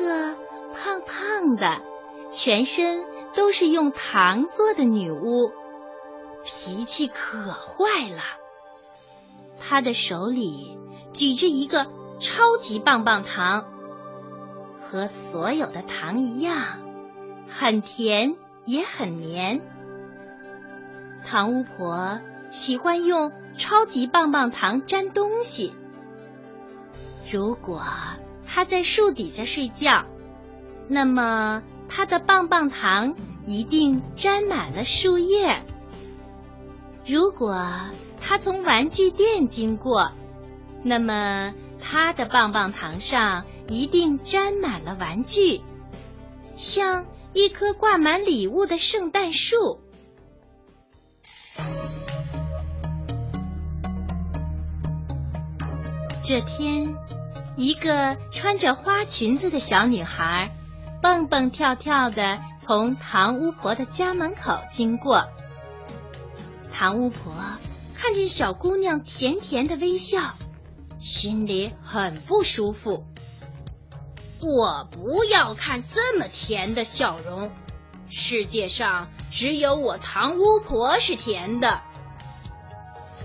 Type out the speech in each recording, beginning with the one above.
个胖胖的、全身都是用糖做的女巫，脾气可坏了。她的手里举着一个超级棒棒糖，和所有的糖一样，很甜也很黏。糖巫婆喜欢用超级棒棒糖粘东西。如果他在树底下睡觉，那么他的棒棒糖一定沾满了树叶。如果他从玩具店经过，那么他的棒棒糖上一定沾满了玩具，像一棵挂满礼物的圣诞树。这天。一个穿着花裙子的小女孩，蹦蹦跳跳的从唐巫婆的家门口经过。唐巫婆看见小姑娘甜甜的微笑，心里很不舒服。我不要看这么甜的笑容，世界上只有我唐巫婆是甜的。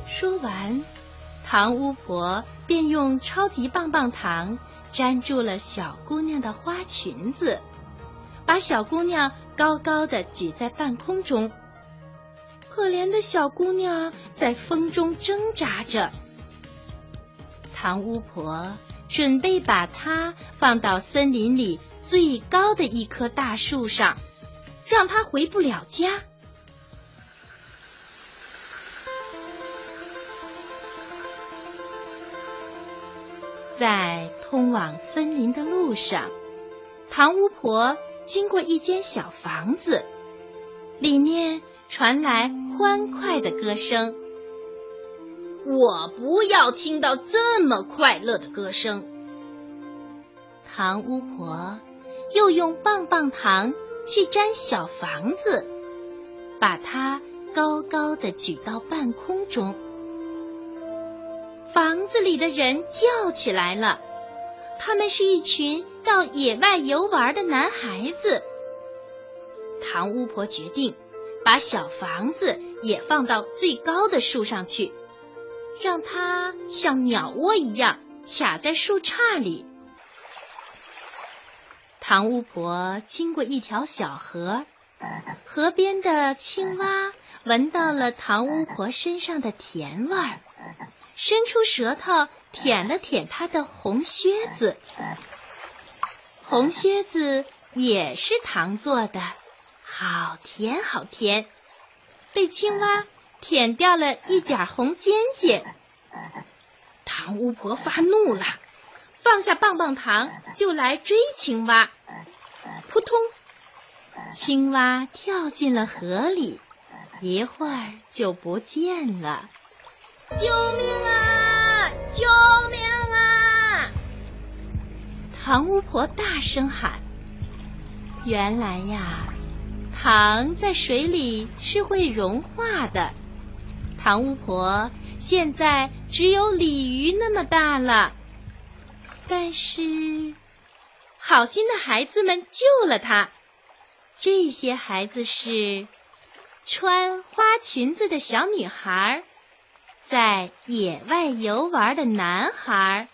说完，唐巫婆。便用超级棒棒糖粘住了小姑娘的花裙子，把小姑娘高高的举在半空中。可怜的小姑娘在风中挣扎着。唐巫婆准备把她放到森林里最高的一棵大树上，让她回不了家。在通往森林的路上，唐巫婆经过一间小房子，里面传来欢快的歌声。我不要听到这么快乐的歌声。唐巫婆又用棒棒糖去粘小房子，把它高高的举到半空中。房子里的人叫起来了，他们是一群到野外游玩的男孩子。唐巫婆决定把小房子也放到最高的树上去，让它像鸟窝一样卡在树杈里。唐巫婆经过一条小河，河边的青蛙闻到了唐巫婆身上的甜味儿。伸出舌头舔了舔他的红靴子，红靴子也是糖做的，好甜好甜。被青蛙舔掉了一点红尖尖，糖巫婆发怒了，放下棒棒糖就来追青蛙。扑通，青蛙跳进了河里，一会儿就不见了。救命啊！救命啊！糖巫婆大声喊：“原来呀，糖在水里是会融化的。糖巫婆现在只有鲤鱼那么大了，但是好心的孩子们救了她。这些孩子是穿花裙子的小女孩。”在野外游玩的男孩，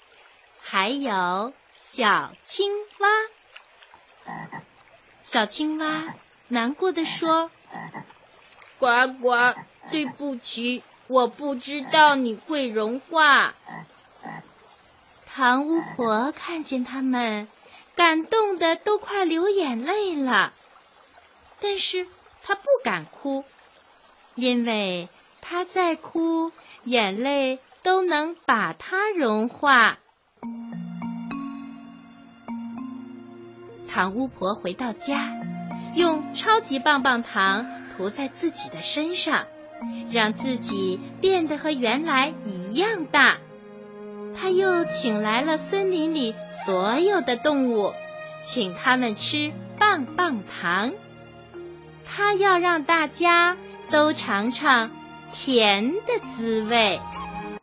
还有小青蛙。小青蛙难过的说：“呱呱，对不起，我不知道你会融化。”糖巫婆看见他们，感动的都快流眼泪了，但是她不敢哭，因为她在哭。眼泪都能把它融化。糖巫婆回到家，用超级棒棒糖涂在自己的身上，让自己变得和原来一样大。她又请来了森林里所有的动物，请他们吃棒棒糖。她要让大家都尝尝。甜的滋味。